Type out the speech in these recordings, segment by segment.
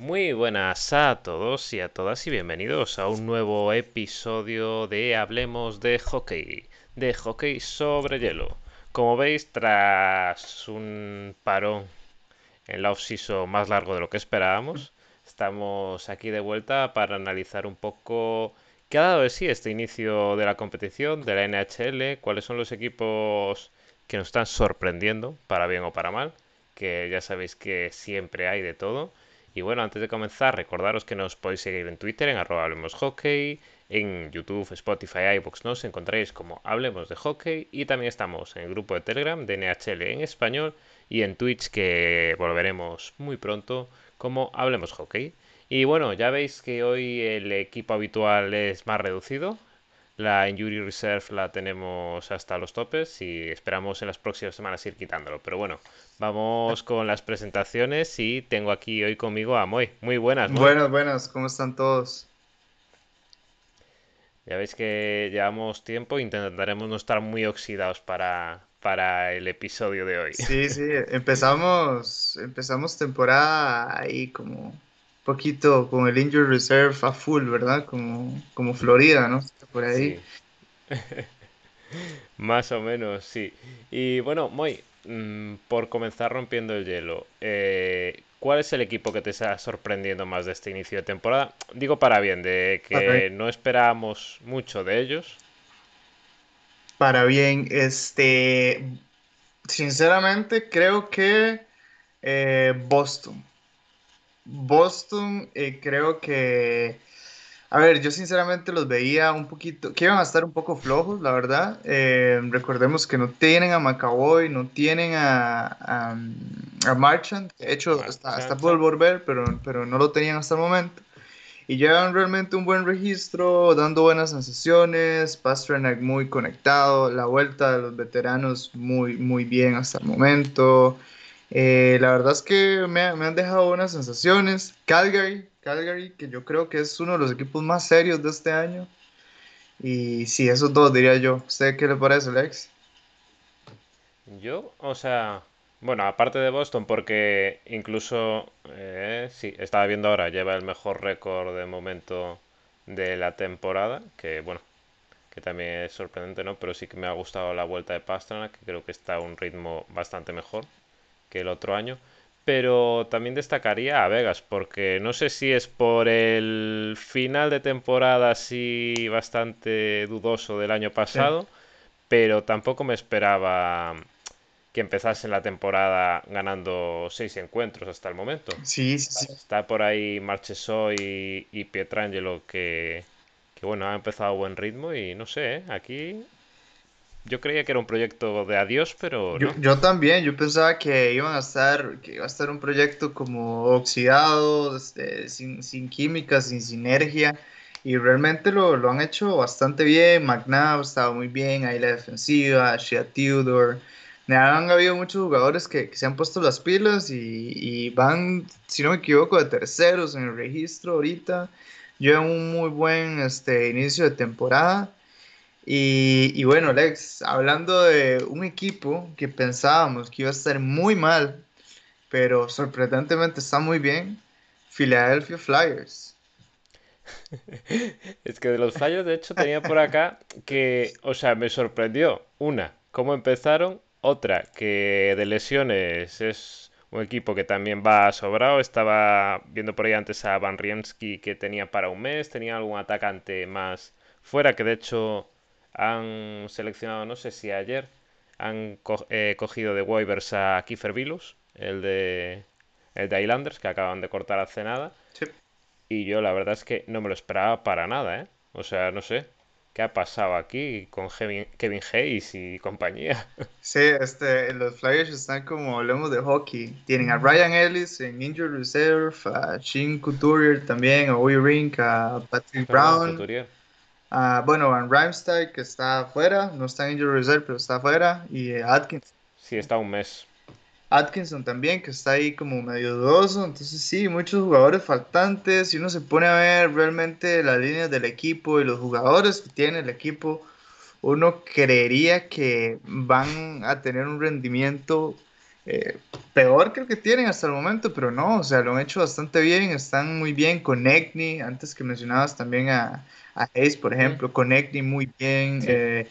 Muy buenas a todos y a todas y bienvenidos a un nuevo episodio de Hablemos de Hockey, de hockey sobre hielo. Como veis, tras un parón en la off más largo de lo que esperábamos, estamos aquí de vuelta para analizar un poco qué ha dado de sí este inicio de la competición de la NHL, cuáles son los equipos que nos están sorprendiendo, para bien o para mal, que ya sabéis que siempre hay de todo. Y bueno, antes de comenzar, recordaros que nos podéis seguir en Twitter, en arroba Hablemos Hockey, en YouTube, Spotify, iVoox nos encontráis como Hablemos de Hockey y también estamos en el grupo de Telegram de NHL en español y en Twitch que volveremos muy pronto como Hablemos Hockey. Y bueno, ya veis que hoy el equipo habitual es más reducido. La Injury Reserve la tenemos hasta los topes y esperamos en las próximas semanas ir quitándolo. Pero bueno, vamos con las presentaciones y tengo aquí hoy conmigo a Moy. Muy buenas. Buenas, buenas, ¿cómo están todos? Ya veis que llevamos tiempo, intentaremos no estar muy oxidados para, para el episodio de hoy. Sí, sí, empezamos, empezamos temporada ahí como poquito con el Injury Reserve a full, ¿verdad? Como, como Florida, ¿no? Por ahí. Más o menos, sí. Y bueno, Moy, mm, por comenzar rompiendo el hielo, eh, ¿cuál es el equipo que te está sorprendiendo más de este inicio de temporada? Digo para bien, de que no esperábamos mucho de ellos. Para bien, este, sinceramente creo que eh, Boston. Boston, eh, creo que, a ver, yo sinceramente los veía un poquito, que iban a estar un poco flojos, la verdad. Eh, recordemos que no tienen a McAvoy, no tienen a, a, Marchand, de hecho, hasta, hasta pudo volver, pero, pero no lo tenían hasta el momento. Y llevan realmente un buen registro, dando buenas sensaciones, Pasternak muy conectado, la vuelta de los veteranos muy, muy bien hasta el momento. Eh, la verdad es que me, han dejado buenas sensaciones. Calgary, Calgary, que yo creo que es uno de los equipos más serios de este año. Y sí, esos dos diría yo. ¿Usted qué le parece, Lex? Yo, o sea, bueno, aparte de Boston, porque incluso, eh, sí, estaba viendo ahora, lleva el mejor récord de momento de la temporada, que bueno, que también es sorprendente, ¿no? Pero sí que me ha gustado la vuelta de Pastrana, que creo que está a un ritmo bastante mejor que el otro año. Pero también destacaría a Vegas, porque no sé si es por el final de temporada así bastante dudoso del año pasado, pero tampoco me esperaba que empezase la temporada ganando seis encuentros hasta el momento. Sí, sí, sí. Está por ahí Marchesó y, y Pietrangelo que, que, bueno, ha empezado a buen ritmo y no sé, ¿eh? aquí yo creía que era un proyecto de adiós, pero yo, también, yo pensaba que iban a estar, que iba a estar un proyecto como oxidado, este, sin, sin, química, sin sinergia, y realmente lo, lo han hecho bastante bien. McNabb estaba muy bien, ahí la defensiva, Shea Tudor. Han habido muchos jugadores que, que se han puesto las pilas y, y, van, si no me equivoco, de terceros en el registro ahorita. Llevan un muy buen este, inicio de temporada. Y, bueno, Alex, hablando de un equipo que pensábamos que iba a estar muy mal, pero sorprendentemente está muy bien, Philadelphia Flyers. es que de los Flyers, de hecho, tenía por acá que, o sea, me sorprendió. Una, cómo empezaron. Otra, que de lesiones es un equipo que también va sobrado. Estaba viendo por ahí antes a Van Riemsky que tenía para un mes, tenía algún atacante más fuera, que de hecho han seleccionado, no sé si ayer, han eh, cogido de waivers a Kiefer Vilus, el de, el de Islanders, que acaban de cortar hace nada. Y yo la verdad es que no me lo esperaba para nada, ¿eh? O sea, no sé. ¿Qué ha pasado aquí con Kevin, Hayes y compañía? Sí, este, los Flyers están como hablemos de hockey. Tienen a Ryan Ellis en Injured Reserve, a Shin Couturier también, a Oy Rink, a Patrick Brown. Uh, bueno, Van Rimstein, que está afuera, no está en Injury Reserve, pero está afuera, y eh, Atkinson. Sí, está un mes. Atkinson también, que está ahí como medio dudoso. Entonces, sí, muchos jugadores faltantes. Si uno se pone a ver realmente las líneas del equipo y los jugadores que tiene el equipo, uno creería que van a tener un rendimiento eh, peor creo que tienen hasta el momento, pero no, o sea, lo han hecho bastante bien, están muy bien con Egni, antes que mencionabas también a, a Hayes, por ejemplo, con Egni muy bien, eh,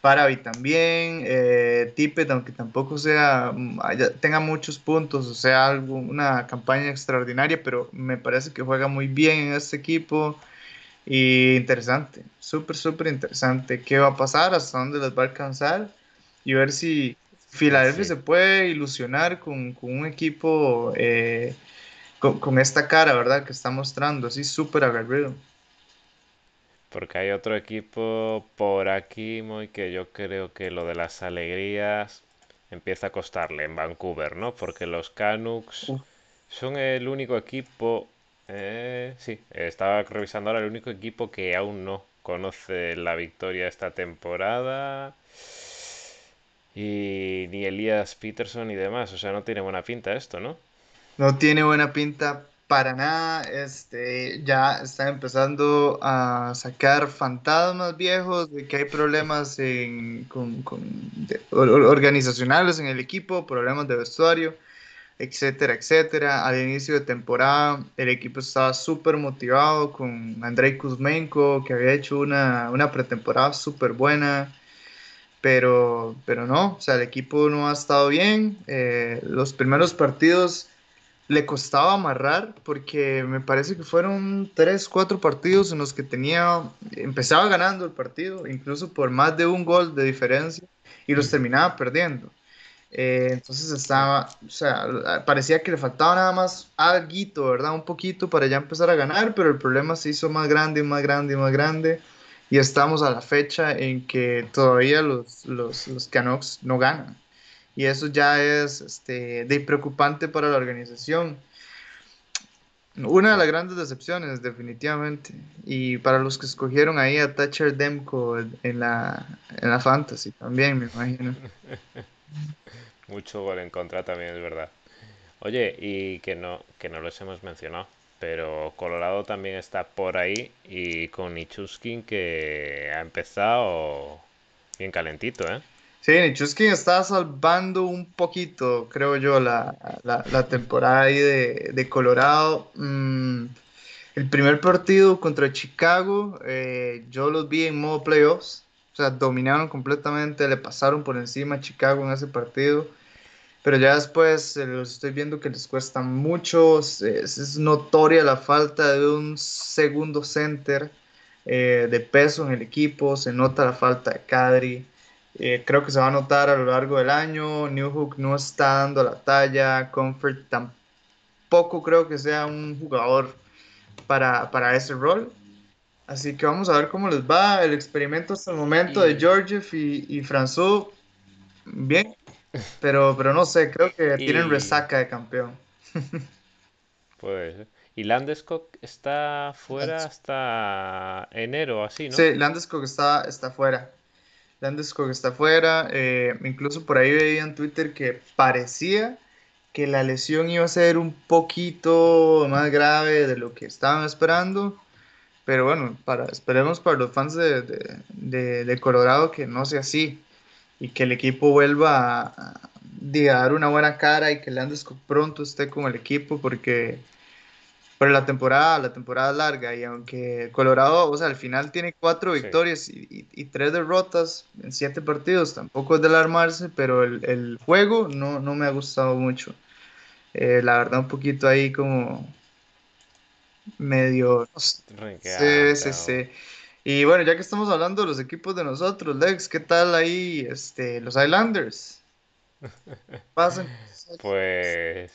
Paravi también, eh, Tippet, aunque tampoco sea, mm, tenga muchos puntos, o sea, algo, una campaña extraordinaria, pero me parece que juega muy bien en este equipo. Y interesante, súper, súper interesante. ¿Qué va a pasar? ¿Hasta dónde les va a alcanzar? Y ver si Filadelfia se puede ilusionar con, un equipo eh, con, esta cara, ¿verdad? Que está mostrando, así súper aguerrido. Porque hay otro equipo por aquí, muy que yo creo que lo de las alegrías empieza a costarle en Vancouver, ¿no? Porque los Canucks son el único equipo eh, sí, estaba revisando ahora el único equipo que aún no conoce la victoria esta temporada. Y ni Elías Peterson y demás. O sea, no tiene buena pinta esto, ¿no? No tiene buena pinta para nada. Este, ya está empezando a sacar fantasmas viejos de que hay problemas con, organizacionales en el equipo, problemas de vestuario etcétera, etcétera. Al inicio de temporada el equipo estaba súper motivado con Andrei Kuzmenko, que había hecho una, una pretemporada súper buena, pero, pero no, o sea, el equipo no ha estado bien. Eh, los primeros partidos le costaba amarrar porque me parece que fueron tres, cuatro partidos en los que tenía, empezaba ganando el partido, incluso por más de un gol de diferencia, y los terminaba perdiendo. Eh, entonces estaba, o sea, parecía que le faltaba nada más algo, ¿verdad? Un poquito para ya empezar a ganar, pero el problema se hizo más grande y más grande y más grande. Y estamos a la fecha en que todavía los, los, los Canucks no ganan. Y eso ya es este, de preocupante para la organización. Una de las grandes decepciones, definitivamente. Y para los que escogieron ahí a Thatcher Demko en la, en la Fantasy también, me imagino. Mucho gol en contra también es verdad. Oye, y que no, que no los hemos mencionado, pero Colorado también está por ahí y con Nichuskin que ha empezado bien calentito, ¿eh? Sí, Nichuskin está salvando un poquito, creo yo, la, temporada ahí de, Colorado. Mm, el primer partido contra Chicago, eh, yo los vi en modo playoffs o sea, dominaron completamente, le pasaron por encima a Chicago en ese partido. Pero ya después eh, los estoy viendo que les cuesta mucho. Es, notoria la falta de un segundo center eh, de peso en el equipo. Se nota la falta de Kadri. Eh, creo que se va a notar a lo largo del año. Newhook no está dando la talla. Comfort tampoco creo que sea un jugador para, para ese rol. Así que vamos a ver cómo les va el experimento hasta el momento de Georgiev y, y François. Bien, pero, pero no sé, creo que tienen resaca de campeón. Pues, ¿y Landeskog está fuera hasta enero, así, no? Sí, Landeskog está, está fuera. Landeskog está fuera. Eh, incluso por ahí veía en Twitter que parecía que la lesión iba a ser un poquito más grave de lo que estaban esperando pero bueno, para, esperemos para los fans de, de, Colorado que no sea así y que el equipo vuelva a, dar una buena cara y que Landeskog pronto esté con el equipo porque para la temporada, la temporada larga y aunque Colorado, o sea, al final tiene cuatro victorias y, tres derrotas en siete partidos, tampoco es de alarmarse, pero el, el juego no, no, me ha gustado mucho. Eh, la verdad, un poquito ahí como medio... Sí, sí, sí. Y bueno, ya que estamos hablando de los equipos de nosotros, Lex, ¿qué tal ahí este, los Islanders? Pasen. Pues...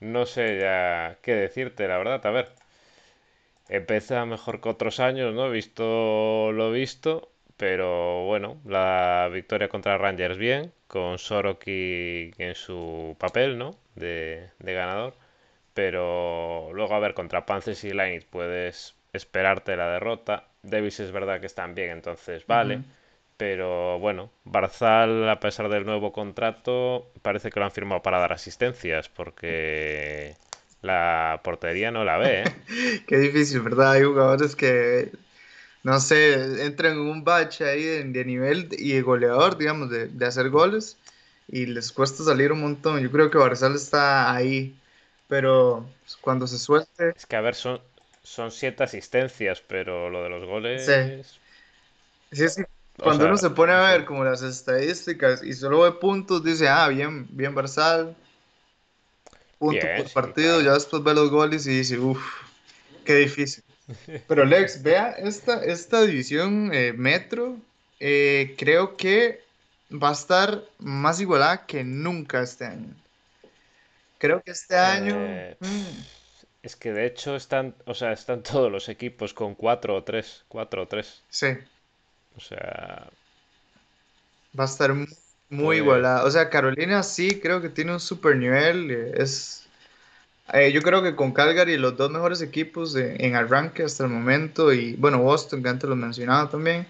No sé ya qué decirte, la verdad. A ver, empieza mejor que otros años, ¿no? Visto lo visto, pero bueno, la victoria contra Rangers bien, con Soroki en su papel, ¿no? De, de ganador. Pero luego, a ver, contra Panthers y Lightning puedes esperarte la derrota. Davis es verdad que están bien, entonces vale. Pero bueno, Barzal, a pesar del nuevo contrato, parece que lo han firmado para dar asistencias, porque la portería no la ve. ¿eh? Qué difícil, ¿verdad? Hay jugadores que, no sé, entran en un bache ahí de, nivel y de goleador, digamos, de, de hacer goles y les cuesta salir un montón. Yo creo que Barzal está ahí, pero cuando se suelte... Es que a ver, son, son siete asistencias, pero lo de los goles... Sí. Sí, sí. Cuando uno se pone a ver como las estadísticas y solo ve puntos, dice, ah, bien, bien Barzal. Punto por partido, ya después ve los goles y dice, uff, qué difícil. Pero Lex, vea esta, esta división eh, Metro, eh, creo que va a estar más igualada que nunca este año. Creo que este año... Eh, mm. Es que de hecho están, o sea, están todos los equipos con 4 o 3, 4 o 3. Sí. O sea... Va a estar muy, pues igualada. O sea, Carolina sí creo que tiene un super nivel. Es, eh, yo creo que con Calgary los dos mejores equipos en arranque hasta el momento y bueno, Boston que antes lo mencionaba también.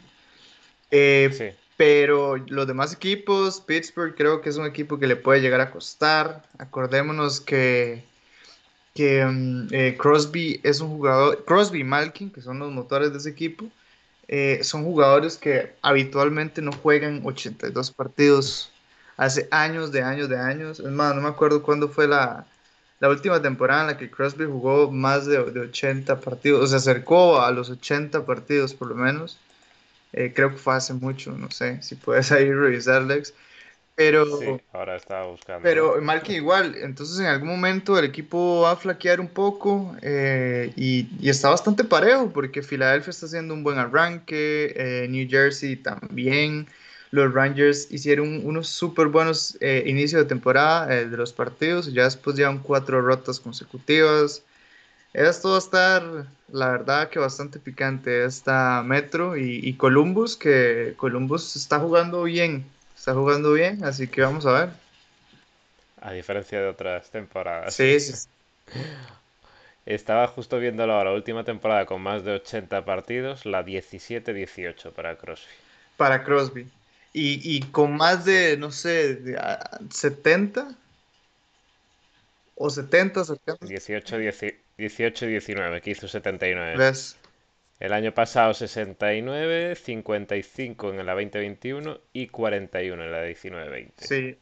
Eh, sí. Pero los demás equipos, Pittsburgh creo que es un equipo que le puede llegar a costar. Acordémonos que, que mm, eh, Crosby es un jugador, Crosby y Malkin, que son los motores de ese equipo, eh, son jugadores que habitualmente no juegan 82 partidos hace años, de años, de años. Es más, no me acuerdo cuándo fue la, la última temporada en la que Crosby jugó más de, de 80 partidos, o se acercó a los 80 partidos por lo menos. Eh, creo que fue hace mucho, no sé si puedes ahí revisar, Lex. Pero, sí, ahora estaba buscando. Pero Malkin igual, entonces en algún momento el equipo va a flaquear un poco eh, y, y, está bastante parejo porque Filadelfia está haciendo un buen arranque, eh, New Jersey también, los Rangers hicieron unos súper buenos inicios de temporada de los partidos y ya después llevan cuatro rotas consecutivas. Esto va a estar, la verdad, que bastante picante. Esta Metro y, Columbus, que Columbus está jugando bien. Está jugando bien, así que vamos a ver. A diferencia de otras temporadas. Sí, sí. Estaba justo viendo la última temporada con más de 80 partidos, la 17-18 para Crosby. Para Crosby. Y, y, con más de, no sé, de, 70 ah, o 70, 70. 18, 18 18-19, que hizo 79. ¿Ves? El año pasado 69, 55 en la 2021 y 41 en la 19-20. Sí,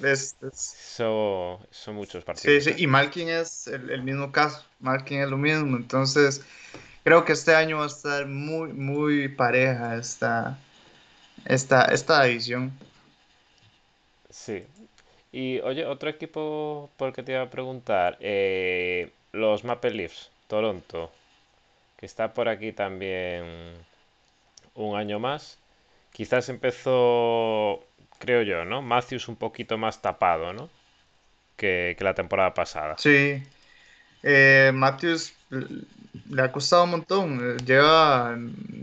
es, Son, son, muchos partidos. Sí, sí, y Malkin es el, mismo caso. Malkin es lo mismo. Entonces, creo que este año va a estar muy, muy pareja esta, esta, esta división. Sí. Y oye, otro equipo por el que te iba a preguntar. Eh, los Maple Leafs, Toronto, que está por aquí también un año más. Quizás empezó, creo yo, ¿no? Matthews un poquito más tapado, ¿no? Que, la temporada pasada. Sí. Eh, Matthews le ha costado un montón. Lleva,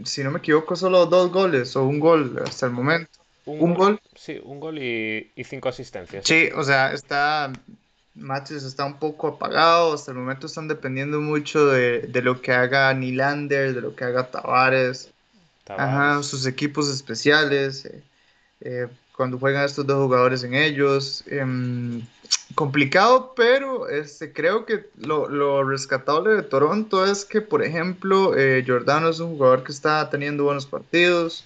si no me equivoco, solo dos goles o un gol hasta el momento. Un, gol, Sí, un gol y, y cinco asistencias. Sí, o sea, está Matthews está un poco apagado, hasta el momento están dependiendo mucho de, lo que haga Nylander, de lo que haga Tavares, Ajá, sus equipos especiales, eh, eh, cuando juegan estos dos jugadores en ellos. Em, complicado, pero este, creo que lo, lo, rescatable de Toronto es que, por ejemplo, eh, Giordano es un jugador que está teniendo buenos partidos.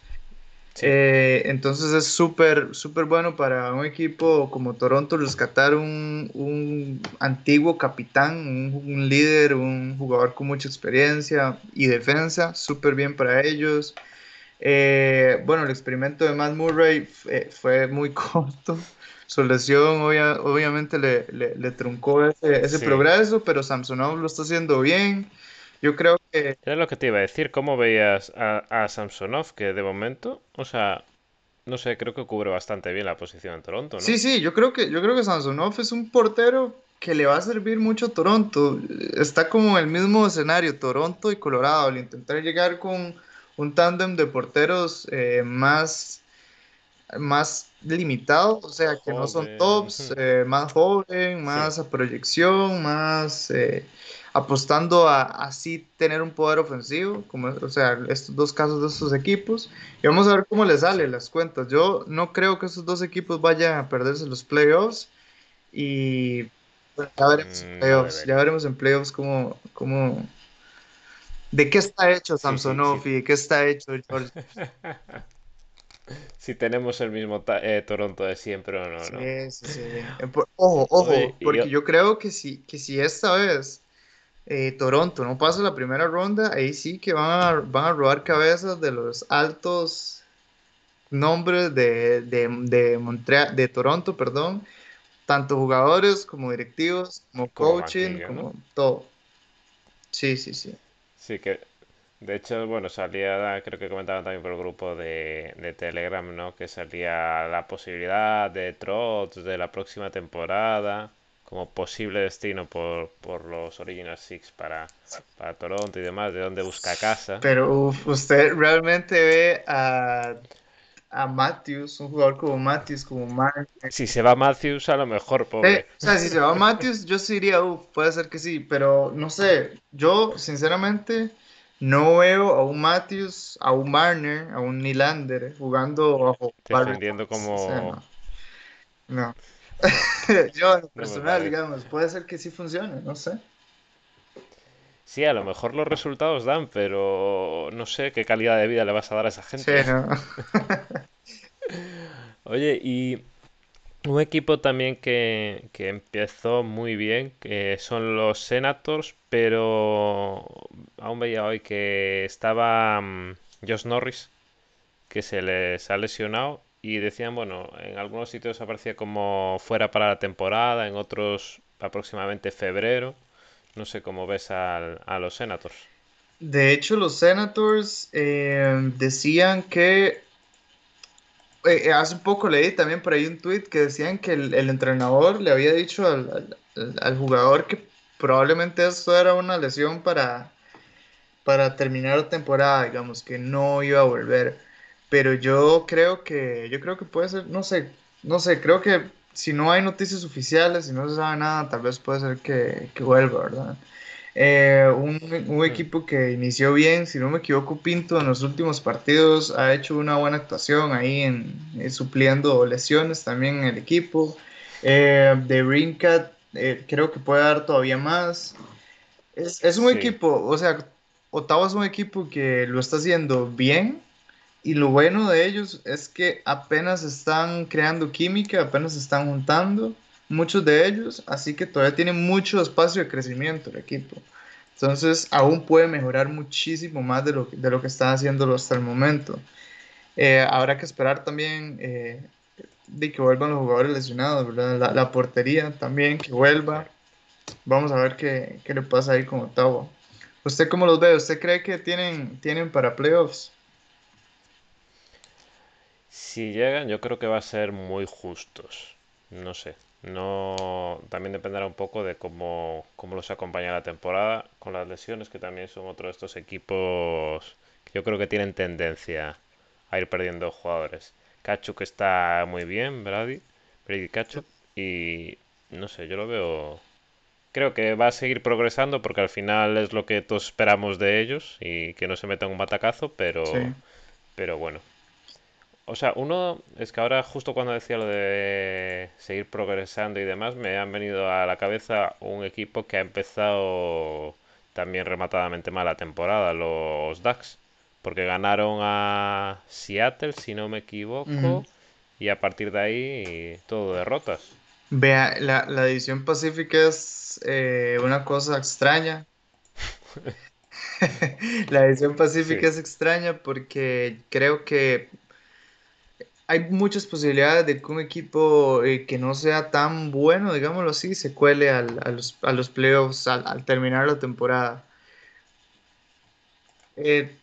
Eh, entonces es súper, súper bueno para un equipo como Toronto rescatar un, un antiguo capitán, un, líder, un jugador con mucha experiencia y defensa, súper bien para ellos. Eh, bueno, el experimento de Matt Murray fue muy corto. Su lesión obviamente le, le, truncó ese, ese progreso, pero Samsonov lo está haciendo bien. Yo creo que... Era lo que te iba a decir. ¿Cómo veías a, Samsonov? Que de momento, o sea, no sé, creo que cubre bastante bien la posición en Toronto, ¿no? Sí, sí, yo creo que, yo creo que Samsonov es un portero que le va a servir mucho a Toronto. Está como en el mismo escenario, Toronto y Colorado, al intentar llegar con un tándem de porteros eh, más, más limitado, o sea, que no son tops, eh, más joven, más a proyección, más... Eh, apostando a así tener un poder ofensivo, como, o sea, estos dos casos de estos equipos, y vamos a ver cómo les sale las cuentas. Yo no creo que estos dos equipos vayan a perderse los playoffs, y ya veremos en mm, playoffs, ya veremos en playoffs cómo, cómo, de qué está hecho Samsonov y de qué está hecho George. si tenemos el mismo eh, Toronto de siempre o no, ¿no? Sí, sí, sí. Ojo, ojo, porque yo... creo que si, que si esta vez eh, Toronto no pasa la primera ronda, ahí sí que van a, van a robar cabezas de los altos nombres de, de, de, Montreal, de Toronto, perdón, tanto jugadores como directivos, como, coaching, como todo. Sí, sí, sí. Sí, que de hecho, bueno, salía, creo que comentaban también por el grupo de, de Telegram, ¿no? Que salía la posibilidad de Trots de la próxima temporada como posible destino por, por los Original Six para, para Toronto y demás, de dónde busca casa. Pero usted realmente ve a, a Matthews, un jugador como Matthews, como Mark. Si se va Matthews, a lo mejor, pobre. o sea, si se va Matthews, yo sí diría, puede ser que sí, pero no sé, yo sinceramente no veo a un Matthews, a un Marner, a un Nylander jugando bajo. Defendiendo como. no. Yo, en personal, digamos, puede ser que sí funcione, no sé. Sí, a lo mejor los resultados dan, pero no sé qué calidad de vida le vas a dar a esa gente. Sí, no. Oye, y un equipo también que, que empezó muy bien, que son los Senators, pero aún veía hoy que estaba um, Josh Norris, que se les ha lesionado y decían, bueno, en algunos sitios aparecía como fuera para la temporada, en otros aproximadamente febrero. No sé cómo ves a los Senators. De hecho, los Senators eh, decían que eh, hace un poco leí también por ahí un tweet que decían que el, entrenador le había dicho al, al, jugador que probablemente esto era una lesión para, para terminar la temporada, digamos, que no iba a volver. Pero yo creo que, yo creo que puede ser, no sé, no sé, creo que si no hay noticias oficiales, si no se sabe nada, tal vez puede ser que, que vuelva, ¿verdad? Eh, un, un, equipo que inició bien, si no me equivoco, Pinto en los últimos partidos ha hecho una buena actuación ahí en, eh, supliendo lesiones también en el equipo. Eh, de Rincat eh, creo que puede dar todavía más. Es, es un equipo, o sea, Ottawa es un equipo que lo está haciendo bien, y lo bueno de ellos es que apenas están creando química, apenas están juntando, muchos de ellos, así que todavía tienen mucho espacio de crecimiento el equipo. Entonces aún puede mejorar muchísimo más de lo, de lo que están haciendo hasta el momento. Eh, habrá que esperar también eh, de que vuelvan los jugadores lesionados, La, la, portería también, que vuelva. Vamos a ver qué, qué le pasa ahí con Ottawa. ¿Usted cómo los ve? ¿Usted cree que tienen, tienen para playoffs? Si llegan, yo creo que va a ser muy justos. No sé. No, también dependerá un poco de cómo, cómo los acompaña la temporada con las lesiones, que también son otro de estos equipos que yo creo que tienen tendencia a ir perdiendo jugadores. Cacho que está muy bien, Brady, Brady Cacho, y no sé, yo lo veo. Creo que va a seguir progresando porque al final es lo que todos esperamos de ellos y que no se meta un batacazo, pero, pero bueno, o sea, uno es que ahora justo cuando decía lo de seguir progresando y demás, me han venido a la cabeza un equipo que ha empezado también rematadamente mal la temporada, los Ducks, porque ganaron a Seattle, si no me equivoco, y a partir de ahí todo derrotas. Vea, la, la edición pacífica es eh, una cosa extraña. la edición pacífica es extraña porque creo que hay muchas posibilidades de que un equipo eh, que no sea tan bueno, digámoslo así, se cuele al, a, los, a, los, playoffs al, terminar la temporada. Eh,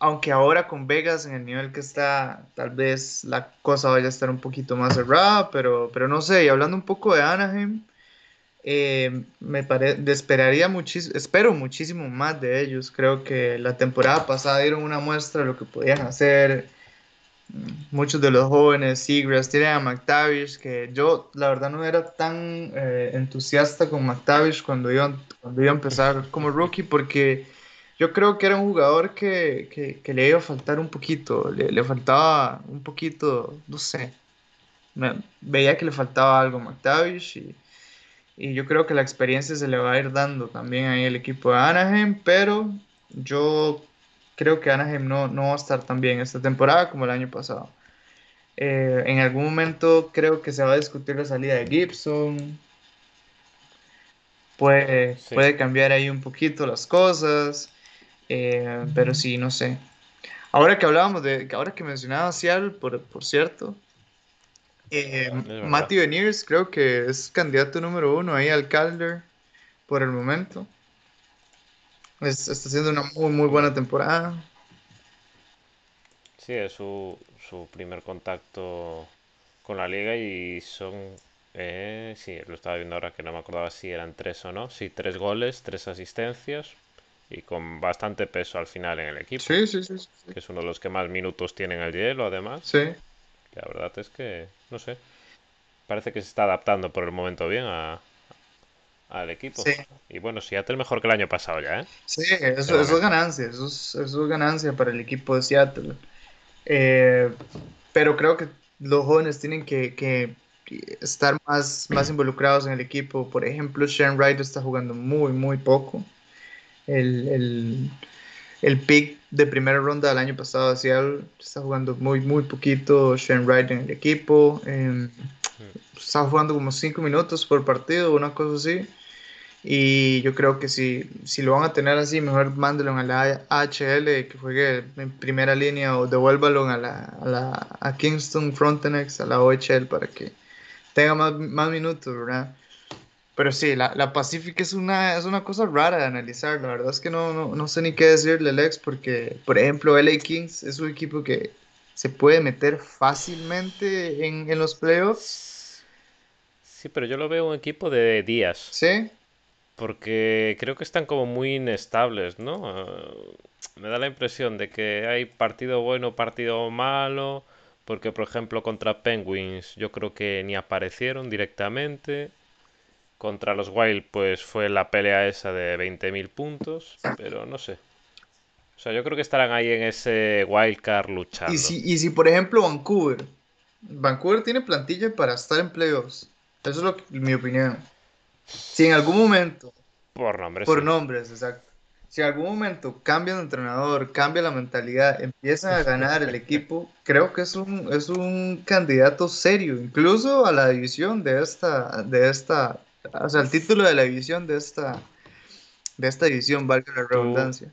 aunque ahora con Vegas en el nivel que está, tal vez la cosa vaya a estar un poquito más cerrada, pero, pero no sé, y hablando un poco de Anaheim, eh, me esperaría muchísimo, espero muchísimo más de ellos. Creo que la temporada pasada dieron una muestra de lo que podían hacer muchos de los jóvenes, Seagrass, tienen a McTavish, que yo la verdad no era tan eh, entusiasta con McTavish cuando iba, cuando iba a empezar como rookie, porque yo creo que era un jugador que, que, le iba a faltar un poquito, le, le, faltaba un poquito, no sé, veía que le faltaba algo a McTavish y, yo creo que la experiencia se le va a ir dando también ahí el equipo de Anaheim, pero yo creo que Anaheim no, no va a estar tan bien esta temporada como el año pasado. Eh, en algún momento creo que se va a discutir la salida de Gibson. Puede, puede cambiar ahí un poquito las cosas. Eh, pero sí, no sé. Ahora que hablábamos de, ahora que mencionaba Seattle, por, por cierto, eh, Matthew Beniers creo que es candidato número uno ahí al Calder por el momento. Está haciendo una muy, muy buena temporada. Sí, es su, su primer contacto con la liga y son... Eh, sí, lo estaba viendo ahora que no me acordaba si eran tres o no. Sí, tres goles, tres asistencias y con bastante peso al final en el equipo. Sí, sí, sí. Que es uno de los que más minutos tienen el hielo, además. Sí. La verdad es que, no sé, parece que se está adaptando por el momento bien a, al equipo. Sí. Y bueno, Seattle mejor que el año pasado ya, ¿eh? Sí, eso, es ganancia, eso es, ganancia para el equipo de Seattle. Eh, pero creo que los jóvenes tienen que, estar más, más involucrados en el equipo. Por ejemplo, Shane Wright está jugando muy, muy poco. El, el, el pick de primera ronda del año pasado Seattle está jugando muy, muy poquito. Shane Wright en el equipo. Eh, está jugando como 5 minutos por partido, una cosa así. Y yo creo que si, si lo van a tener así, mejor mándelo a la AHL, que juegue en primera línea, o devuélvalo a, la, a, la, a Kingston Frontenex, a la OHL, para que tenga más, más minutos, ¿verdad? Pero sí, la, la Pacific es una, es una cosa rara de analizar. La verdad es que no, no, no sé ni qué decirle, Lex, porque, por ejemplo, LA Kings es un equipo que se puede meter fácilmente en, en los playoffs. Sí, pero yo lo veo un equipo de días. Sí. Porque creo que están como muy inestables, ¿no? Ah, me da la impresión de que hay partido bueno, partido malo. Porque, por ejemplo, contra Penguins yo creo que ni aparecieron directamente. Contra los Wild, pues fue la pelea esa de 20.000 puntos. Pero no sé. O sea, yo creo que estarán ahí en ese wildcard luchando. Y si, y si, por ejemplo, Vancouver. Vancouver tiene plantilla para estar en playoffs. Eso es lo que, mi opinión. Si en algún momento. Por nombres. Por nombres, exacto. Si en algún momento cambia de entrenador, cambia la mentalidad, empiezan a ganar el equipo, creo que es un, es un candidato serio, incluso a la división de esta, de esta, o sea, el título de la división de esta, de esta división, valga la redundancia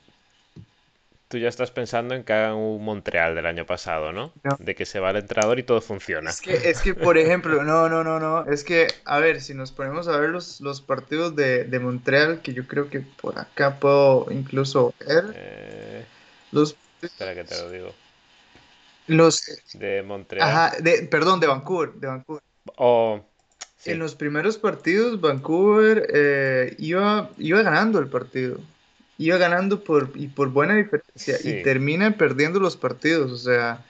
tú ya estás pensando en que hagan un Montreal del año pasado, ¿no? De que se va el entrenador y todo funciona. Es que, es que, por ejemplo, no, no, no, no. Es que, a ver, si nos ponemos a ver los, los partidos de, de Montreal, que yo creo que por acá puedo incluso ver. Eh, los... Espera que te lo digo. Los... De Montreal. Ajá, de, perdón, de Vancouver. De Vancouver. Oh, En los primeros partidos, Vancouver eh, iba, iba ganando el partido iba ganando por, y por buena diferencia y termina perdiendo los partidos, o sea...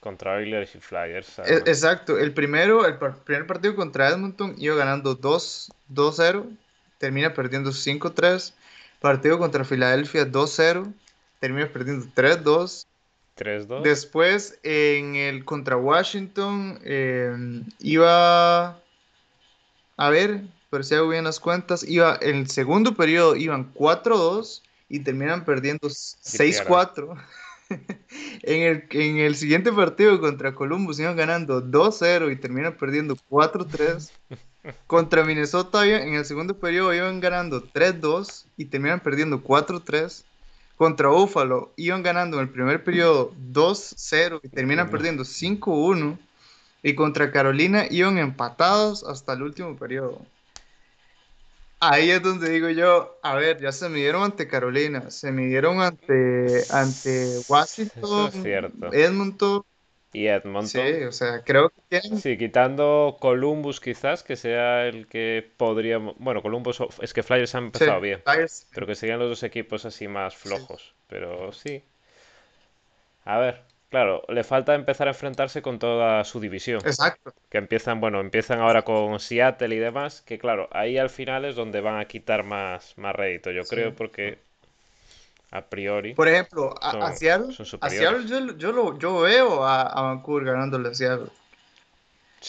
Contra Oilers y Flyers. E, exacto, el primero, el primer partido contra Edmonton iba ganando 2-0, termina perdiendo 5-3, partido contra Filadelfia 2-0, termina perdiendo 3-2. 3-2. Después en el contra Washington eh, iba a ver, pero si hago bien las cuentas, iba, en el segundo periodo iban 4-2 y terminan perdiendo 6-4. en, el, en el siguiente partido contra Columbus iban ganando 2-0 y terminan perdiendo 4-3. Contra Minnesota en el segundo periodo iban ganando 3-2 y terminan perdiendo 4-3. Contra Buffalo iban ganando en el primer periodo 2-0 y terminan perdiendo 5-1. Y contra Carolina iban empatados hasta el último periodo. Ahí es donde digo yo, a ver, ya se midieron ante Carolina, se midieron ante, ante Washington, Edmonton. Y Edmonton. Sí, o sea, creo que Sí, quitando Columbus quizás, que sea el que podríamos... Bueno, Columbus, es que Flyers han empezado bien, pero que serían los dos equipos así más flojos, pero sí. A ver, Claro, le falta empezar a enfrentarse con toda su división. Exacto. Que empiezan, bueno, empiezan ahora con Seattle y demás, que claro, ahí al final es donde van a quitar más, más rédito, yo creo, porque a priori. Por ejemplo, a, Seattle, yo, yo, lo, yo veo a, a Vancouver ganándole a Seattle.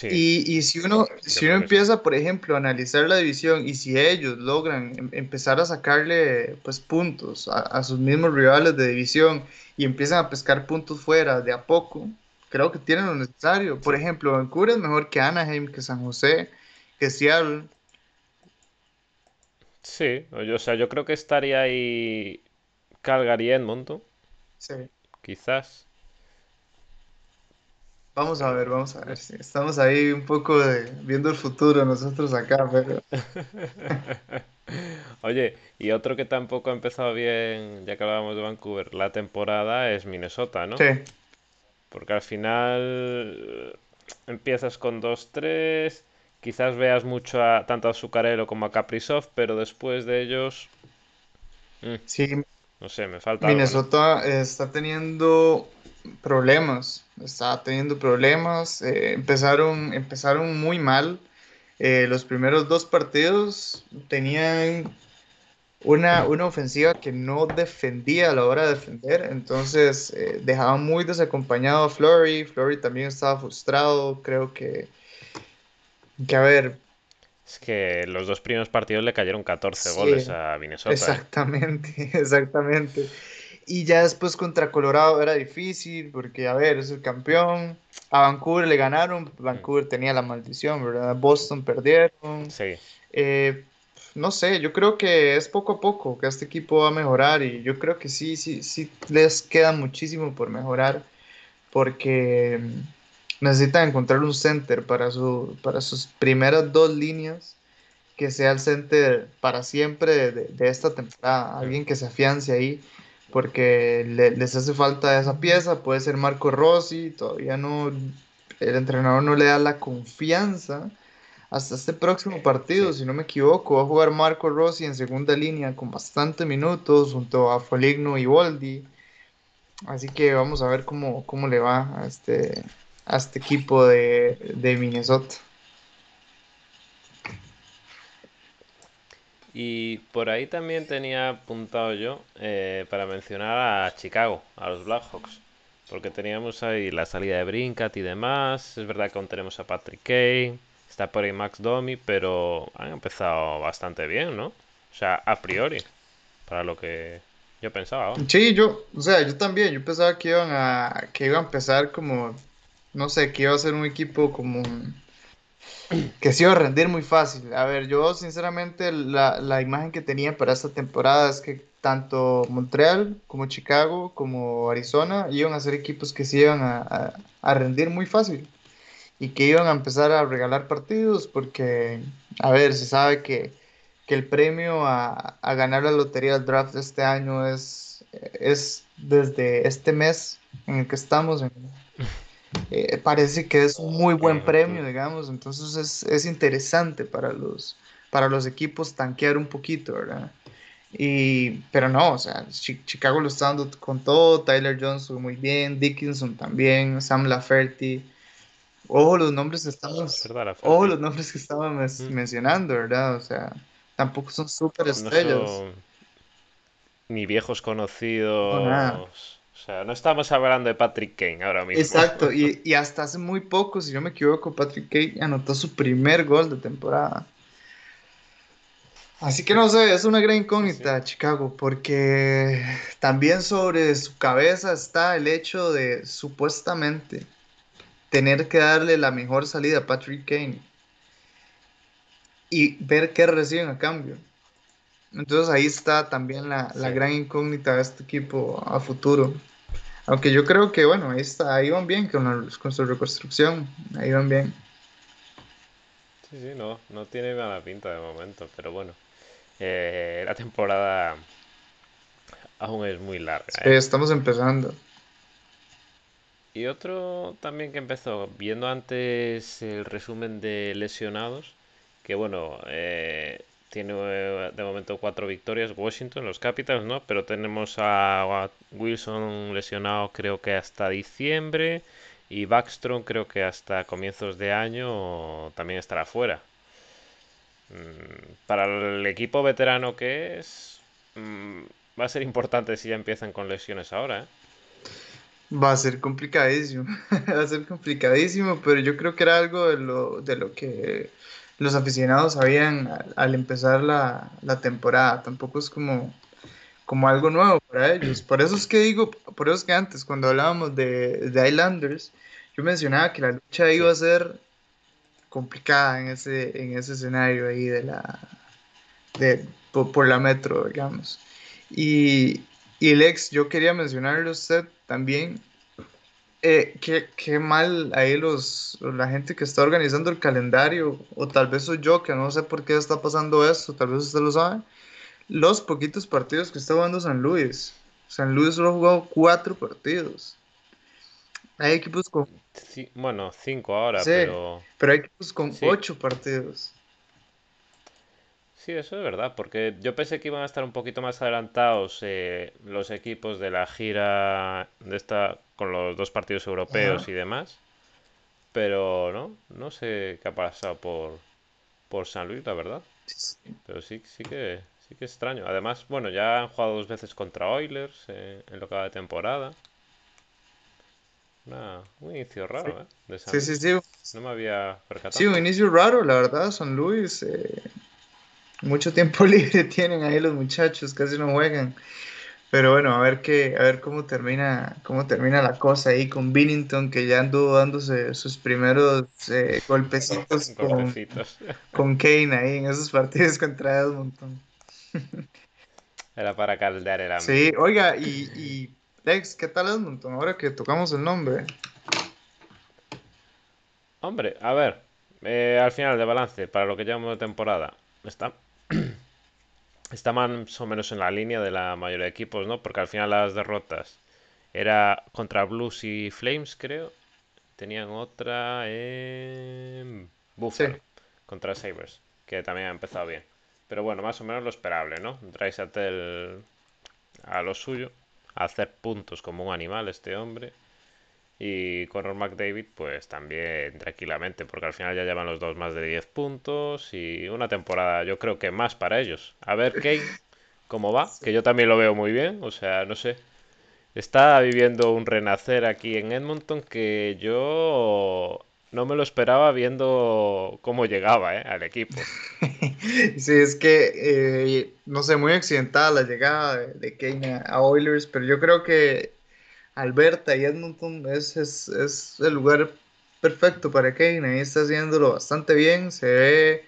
Y, si uno, si uno empieza, por ejemplo, a analizar la división y si ellos logran em, empezar a sacarle pues, puntos a, sus mismos rivales de división y empiezan a pescar puntos fuera de a poco, creo que tienen lo necesario. Por ejemplo, Vancouver es mejor que Anaheim, que San José, que Seattle. Sí, o sea, yo creo que estaría ahí Calgary y Edmonton, Sí. quizás. Vamos a ver, vamos a ver. sí. Estamos ahí un poco de, viendo el futuro nosotros acá, pero Oye, y otro que tampoco ha empezado bien, ya que hablábamos de Vancouver, la temporada es Minnesota, ¿no? sí, Porque al final eh, empiezas con dos tres quizás veas mucho a, tanto a Zuccarello como a Kaprizov, pero después de ellos, mm, sí, no sé, me falta algo, ¿no? Minnesota eh, está teniendo problemas, está teniendo problemas. eh, empezaron, empezaron muy mal. eh, los primeros dos partidos tenían una, una ofensiva que no defendía a la hora de defender, entonces eh, dejaba muy desacompañado a Flurry. Flurry también estaba frustrado, creo que, que a ver, Es que los dos primeros partidos le cayeron 14 sí, goles a Minnesota, ¿eh? exactamente, exactamente. Y ya después contra Colorado era difícil porque, a ver, es el campeón. A Vancouver le ganaron, Vancouver tenía la maldición, ¿verdad? Boston perdieron. Sí, Eh, no sé, yo creo que es poco a poco que este equipo va a mejorar y yo creo que sí, sí, sí les queda muchísimo por mejorar porque necesitan encontrar un center para su, para sus primeras dos líneas que sea el center para siempre de, de esta temporada, alguien que se afiance ahí, porque le- les hace falta esa pieza, puede ser Marco Rossi, todavía no, el entrenador no le da la confianza hasta este próximo partido, sí. si no me equivoco, va a jugar Marco Rossi en segunda línea con bastantes minutos junto a Foligno y Boldi, así que vamos a ver cómo, cómo le va a este, a este equipo de, de Minnesota. Y por ahí también tenía apuntado yo eh, para mencionar a Chicago, a los Blackhawks, porque teníamos ahí la salida de Brinkat y demás. Es verdad que aún tenemos a Patrick Kane, está por ahí Max Domi, pero han empezado bastante bien, ¿no? O sea, a priori, para lo que yo pensaba. Sí, yo, o sea, yo también, yo pensaba que iban a, que iba a empezar como, no sé, que iba a ser un equipo como que se iba a rendir muy fácil. A ver, yo sinceramente la, la imagen que tenía para esta temporada es que tanto Montreal como Chicago como Arizona iban a ser equipos que se iban a, a- a rendir muy fácil y que iban a empezar a regalar partidos porque, a ver, se sabe que, que el premio a, a ganar la lotería del draft de este año es, es desde este mes en el que estamos, en- eh, parece que es un muy buen En premio, digamos, entonces es, es interesante para los, para los equipos tanquear un poquito, ¿verdad? Y, pero no, o sea, Chi- Chicago lo está dando con todo, Tyler Johnson muy bien, Dickinson también, Sam Lafferty, ojo los nombres que Es estamos, verdad, ojo los nombres que estábamos Mm. mencionando, ¿verdad? O sea, tampoco son súper estrellas, ni viejos no conocidos. O sea, no estamos hablando de Patrick Kane ahora mismo. Exacto, y, y hasta hace muy poco, si no me equivoco, Patrick Kane anotó su primer gol de temporada. Así que no sé, es una gran sí. incógnita Chicago, porque también sobre su cabeza está el hecho de supuestamente tener que darle la mejor salida a Patrick Kane y ver qué reciben a cambio. Entonces ahí está también la, la Sí. gran incógnita de este equipo a futuro. Aunque yo creo que, bueno, ahí está, ahí van bien con, la- con su reconstrucción, ahí van bien. Sí, sí, no, no tiene mala pinta de momento, pero bueno, eh, la temporada aún es muy larga, Sí, ¿eh? estamos empezando. Y otro también que empezó, viendo antes el resumen de lesionados, que bueno, eh, tiene eh, de momento cuatro victorias Washington, los Capitals, ¿no? Pero tenemos a, Wilson lesionado creo que hasta diciembre y Backstrom creo que hasta comienzos de año también estará fuera. Mm, Para el equipo veterano que es, mm, va a ser importante si ya empiezan con lesiones ahora, ¿eh? Va a ser complicadísimo, va a ser complicadísimo, pero yo creo que era algo de lo, de lo que los aficionados sabían al, empezar la, la temporada. Tampoco es como, como algo nuevo para ellos. Por eso es que digo, por eso es que antes, cuando hablábamos de, de Islanders, yo mencionaba que la lucha iba a ser complicada en ese, en ese escenario ahí de la de, por, la metro, digamos. Y, y Lex, yo quería mencionarle a usted también eh, qué, mal ahí los, la gente que está organizando el calendario, o tal vez soy yo que no sé por qué está pasando esto, tal vez usted lo sabe. Los poquitos partidos que está jugando San Luis. San Luis solo ha jugado cuatro partidos. Hay equipos con. bueno, cinco ahora, pero. Pero hay equipos con ocho partidos. Sí, eso es verdad, porque yo pensé que iban a estar un poquito más adelantados eh, los equipos de la gira de esta con los dos partidos europeos y demás, pero no, no sé qué ha pasado por, por San Luis, la verdad. Pero sí, sí que sí que extraño. Además, bueno, ya han jugado dos veces contra Oilers eh, en lo que va de temporada. un inicio raro, ¿eh? De sí, sí, sí. No me había percatado. Sí, un inicio raro, la verdad, San Luis. Eh, mucho tiempo libre tienen ahí los muchachos, casi no juegan. Pero bueno, a ver qué, a ver cómo termina, cómo termina la cosa ahí con Billington, que ya anduvo dándose sus primeros eh, golpecitos con, con, Kane ahí en esos partidos contra Edmonton. Era para caldear el Sí, oiga, y, y Lex, ¿qué tal Edmonton? Ahora que tocamos el nombre. Hombre, a ver, eh, al final de balance, para lo que llevamos de temporada, está está más o menos en la línea de la mayoría de equipos, ¿no? Porque al final las derrotas era contra Blues y Flames, creo. Tenían otra en Buffalo contra Sabres, que también ha empezado bien. Pero bueno, más o menos lo esperable, ¿no? Draisatel a lo suyo, a hacer puntos como un animal este hombre. Y Conor McDavid, pues también tranquilamente, porque al final ya llevan los dos más de 10 puntos y una temporada yo creo que más para ellos. A ver Kane cómo va, que yo también lo veo muy bien, o sea, no sé. Está viviendo un renacer aquí en Edmonton que yo no me lo esperaba viendo cómo llegaba ¿eh? al equipo. Sí, es que, eh, no sé, muy accidentada la llegada de Kane a Oilers, pero yo creo que Alberta y Edmonton es, es, el lugar perfecto para Kane. Ahí está haciéndolo bastante bien. Se ve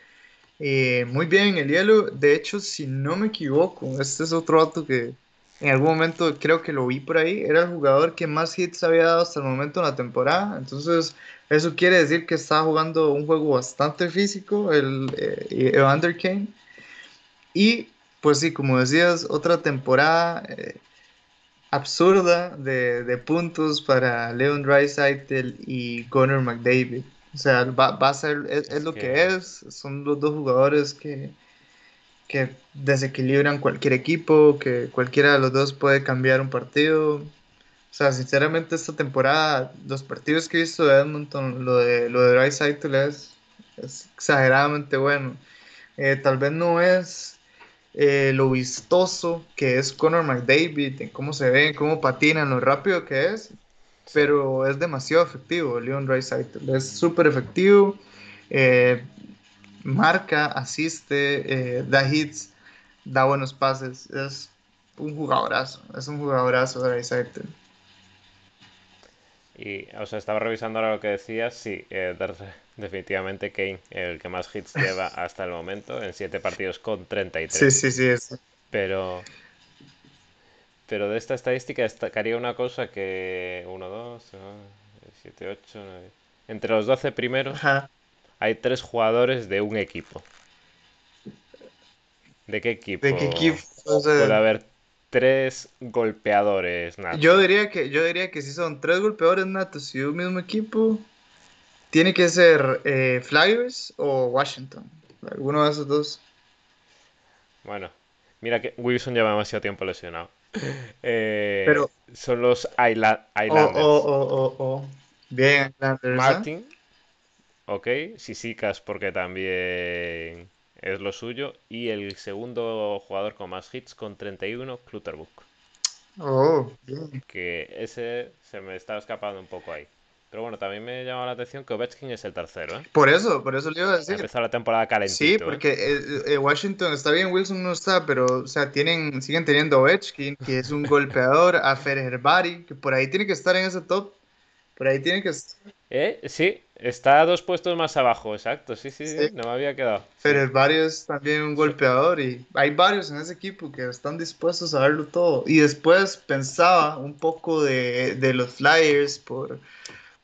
eh, muy bien en el hielo. De hecho, si no me equivoco, este es otro dato que en algún momento creo que lo vi por ahí. Era el jugador que más hits había dado hasta el momento en la temporada. Entonces, eso quiere decir que está jugando un juego bastante físico, el eh, Evander Kane. Y pues sí, como decías, otra temporada. Eh, absurda de, de puntos para Leon Draisaitl y Connor McDavid. O sea, va, va a ser, es, lo que... es. Son los dos jugadores que, que desequilibran cualquier equipo, que cualquiera de los dos puede cambiar un partido. O sea, sinceramente esta temporada, los partidos que he visto de Edmonton, lo de, lo de Draisaitl es, es exageradamente bueno. Eh, tal vez no es eh, lo vistoso que es Conor McDavid, en cómo se ve, cómo patina, lo rápido que es, pero es demasiado efectivo. Leon Draisaitl es súper efectivo, eh, marca, asiste, eh, da hits, da buenos pases, es un jugadorazo, es un jugadorazo Draisaitl. Y, o sea, estaba revisando ahora lo que decías, sí, eh, definitivamente Kane, el que más hits lleva hasta el momento, en 7 partidos con 33. Sí, sí, sí. Pero, pero de esta estadística destacaría una cosa que 1, 2, 7, 8, 9... Entre los 12 primeros hay 3 jugadores de un equipo. ¿De qué equipo? ¿De qué equipo? Puede haber tres golpeadores natos. Yo diría que, yo diría que si son tres golpeadores natos y un mismo equipo, tiene que ser eh, Flyers o Washington. Alguno de esos dos. Bueno, mira que Wilson lleva demasiado tiempo lesionado. Eh, Pero, son los Islanders. Oh, oh, oh, Bien, Islanders. ¿eh? Martin. Ok. Sisikas porque también es lo suyo. Y el segundo jugador con más hits con 31, Clutterbuck. Oh, Que ese se me estaba escapando un poco ahí. Pero bueno, también me llama la atención que Ovechkin es el tercero, ¿eh? Por eso, por eso le iba a decir. Empezó la temporada calentito. Sí, ¿eh? porque eh, Washington está bien, Wilson no está, pero, o sea, tienen, siguen teniendo Ovechkin, que es un golpeador, a Ferrer Bari, que por ahí tiene que estar en ese top, Por ahí tiene que ¿Eh? Sí, está dos puestos más abajo, exacto. Sí, sí, sí, no me había quedado. Barrio es también un golpeador y hay varios en ese equipo que están dispuestos a darlo todo. Y después pensaba un poco de, de los Flyers por,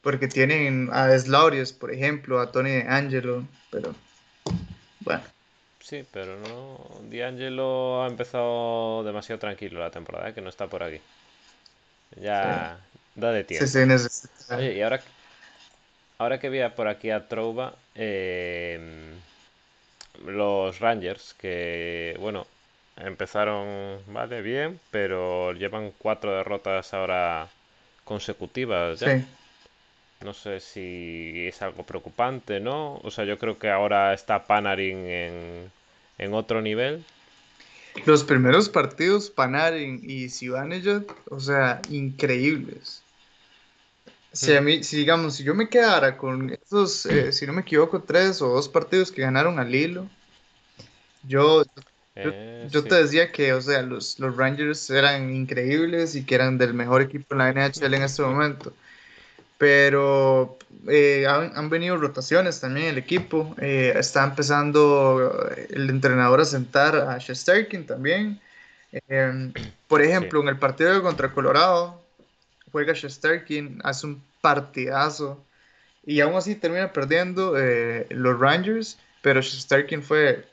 porque tienen a Deslaurios, por ejemplo, a Tony Angelo, pero bueno. Sí, pero no. D'Angelo ha empezado demasiado tranquilo la temporada, ¿eh? que no está por aquí. Ya da de tiempo. Sí, sí, Oye, y ahora, ahora que veía por aquí a Trouba, em, los Rangers, que bueno, empezaron, vale, bien, pero llevan cuatro derrotas ahora consecutivas ya. Sí. No sé si es algo preocupante, ¿no? O sea, yo creo que ahora está Panarin en, en otro nivel. Los primeros partidos, Panarin y Zibanejad, o sea, increíbles. Si, a mí, si digamos, si yo me quedara con esos, eh, si no me equivoco, tres o dos partidos que ganaron al hilo, yo, yo, eh, te decía que, o sea, los, los Rangers eran increíbles y que eran del mejor equipo en la NHL en este momento pero eh, han, venido rotaciones también el equipo. Eh, está empezando el entrenador a sentar a Shesterkin también. Em, por ejemplo, en el partido contra Colorado, juega Shesterkin, hace un partidazo y aún así termina perdiendo eh, los Rangers, pero Shesterkin fue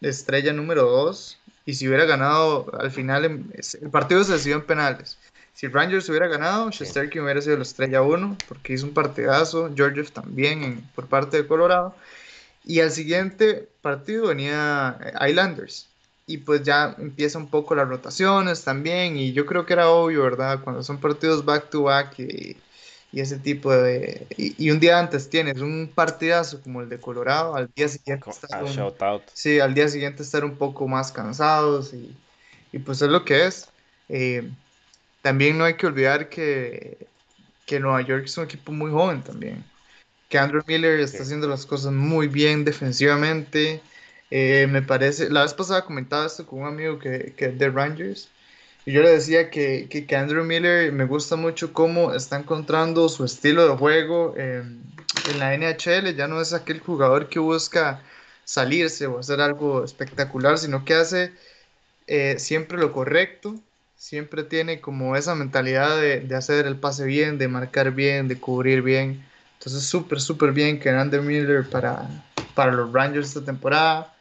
estrella número 2 y si hubiera ganado al final, el partido se decidió en penales. Si Rangers hubiera ganado, Shesterkin hubiera sido la estrella 1 porque hizo un partidazo, Georgiev también por parte de Colorado. Y al siguiente partido venía eh, Islanders. Y pues ya empieza un poco las rotaciones también. Y yo creo que era obvio, ¿verdad? Cuando son partidos back to back y, ese tipo de. Y, un día antes tienes un partidazo como el de Colorado, al día siguiente. Estar sí, al día siguiente estar un poco más cansados. Y, y pues es lo que es. Eh, también no hay que olvidar que, que Nueva York es un equipo muy joven también. Que Andrew Miller está haciendo las cosas muy bien defensivamente. Eh, me parece, la vez pasada comentaba esto con un amigo que, que es de Rangers. Y yo le decía que, que, Andrew Miller me gusta mucho cómo está encontrando su estilo de juego en la NHL. Ya no es aquel jugador que busca salirse o hacer algo espectacular, sino que hace eh, siempre lo correcto siempre tiene como esa mentalidad de, hacer el pase bien, de marcar bien, de cubrir bien. Entonces, súper, súper bien que Ander Miller para, para los Rangers esta temporada.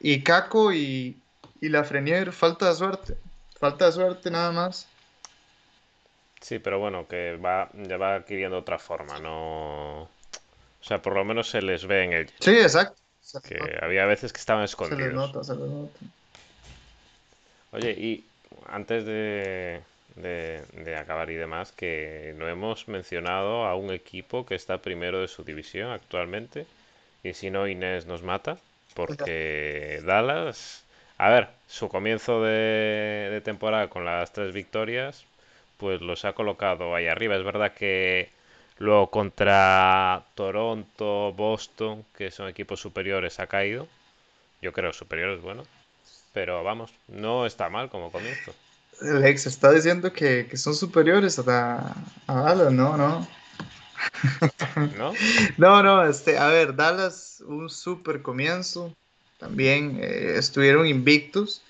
Y Caco y, y la Frenier, falta de suerte. Falta de suerte nada más. Sí, pero bueno, que va, ya va adquiriendo otra forma, ¿no? O sea, por lo menos se les ve en el... Sí, exacto. Que había veces que estaban escondidos. Se les nota, se les nota. Oye, y antes de, acabar y demás, que no hemos mencionado a un equipo que está primero de su división actualmente. Y si no, Inés nos mata. Porque Dallas, a ver, su comienzo de, temporada con las tres victorias, pues los ha colocado ahí arriba. Es verdad que luego contra Toronto, Boston, que son equipos superiores, ha caído. Yo creo superiores, bueno. Pero vamos, no está mal como comienzo. Lex está diciendo que, son superiores a, a Dallas, no, no. ¿No? no, no, este, a ver, Dallas, un super comienzo. También eh, estuvieron invictos.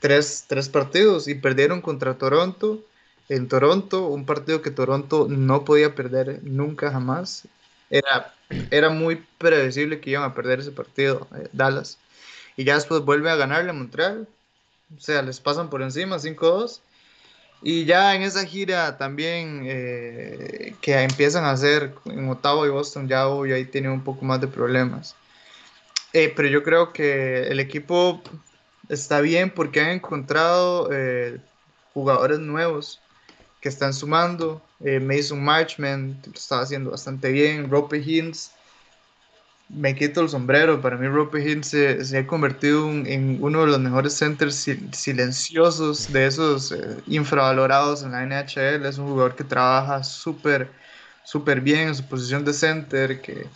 Tres, tres partidos y perdieron contra Toronto. En Toronto, un partido que Toronto no podía perder nunca jamás. Era, era muy predecible que iban a perder ese partido, eh, Dallas y ya después vuelve a ganarle a Montreal. O sea, les pasan por encima 5-2. Y ya en esa gira también eh, que empiezan a hacer en Ottawa y Boston, ya hoy ahí tienen un poco más de problemas. Eh, pero yo creo que el equipo está bien porque han encontrado eh, jugadores nuevos que están sumando. Mason Marchman lo estaba haciendo bastante bien. Rope Hines me quito el sombrero. Para mí, Hill se, ha convertido en uno de los mejores centers silenciosos de esos eh, infravalorados en la NHL. Es un jugador que trabaja súper, súper bien en su posición de center, que,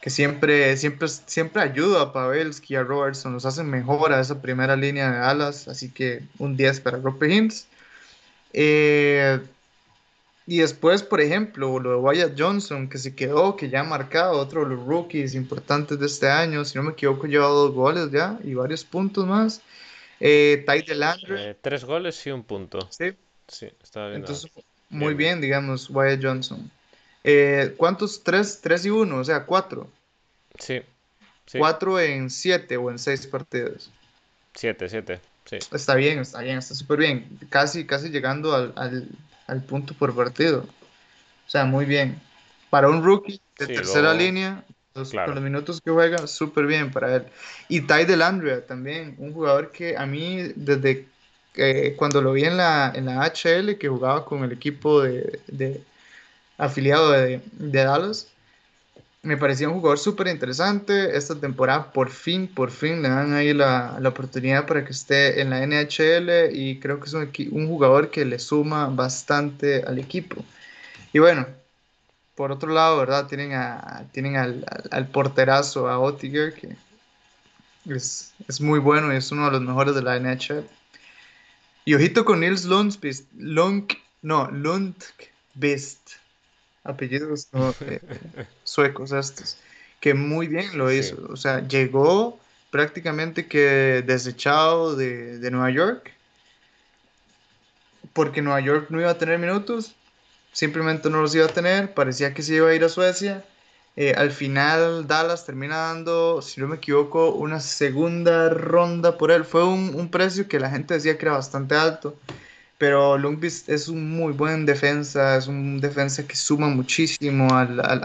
que siempre, siempre, siempre ayuda a Pavelski y a Robertson, los hacen mejor a esa primera línea de alas. Así que un 10 para Rope Hintz. Y después, por ejemplo, lo de Wyatt Johnson, que se quedó, que ya ha marcado otro de los rookies importantes de este año. Si no me equivoco, lleva dos goles ya y varios puntos más. Eh, Ty Delandre. Eh, tres goles y un punto. Sí. Sí, estaba viendo. Entonces, muy bien, digamos, Wyatt Johnson. Eh, ¿Cuántos? Tres, tres y uno, o sea, cuatro. Sí. sí. Cuatro en siete o en seis partidos. Siete, siete. Sí. Está bien, está bien, está súper bien. Casi, casi llegando al, al, al punto por partido. O sea, muy bien. Para un rookie de Sí, tercera línea, los, claro. con los minutos que juega, súper bien para él. Y Ty Delandria también, un jugador que a mí, desde eh, cuando lo vi en la, en la HL, que jugaba con el equipo de, de- afiliado de, de Dallas, me parecía un jugador súper interesante. Esta temporada, por fin, por fin le dan ahí la, la oportunidad para que esté en la NHL y creo que es un, jugador que le suma bastante al equipo. Y bueno, por otro lado, ¿verdad? Tienen, a, tienen al, al- porterazo, a Oettinger, que es, es muy bueno y es uno de los mejores de la NHL. Y ojito con Nils Lundqvist, Lund, no, Lundqvist, apellidos no, eh, suecos estos, que muy bien lo Sí. hizo. O sea, llegó prácticamente que desechado de, de Nueva York, porque Nueva York no iba a tener minutos, simplemente no los iba a tener, parecía que se iba a ir a Suecia. Eh, al final Dallas termina dando, si no me equivoco, una segunda ronda por él. Fue un, un precio que la gente decía que era bastante alto, pero Lundqvist es un muy buen defensa, es un defensa que suma muchísimo a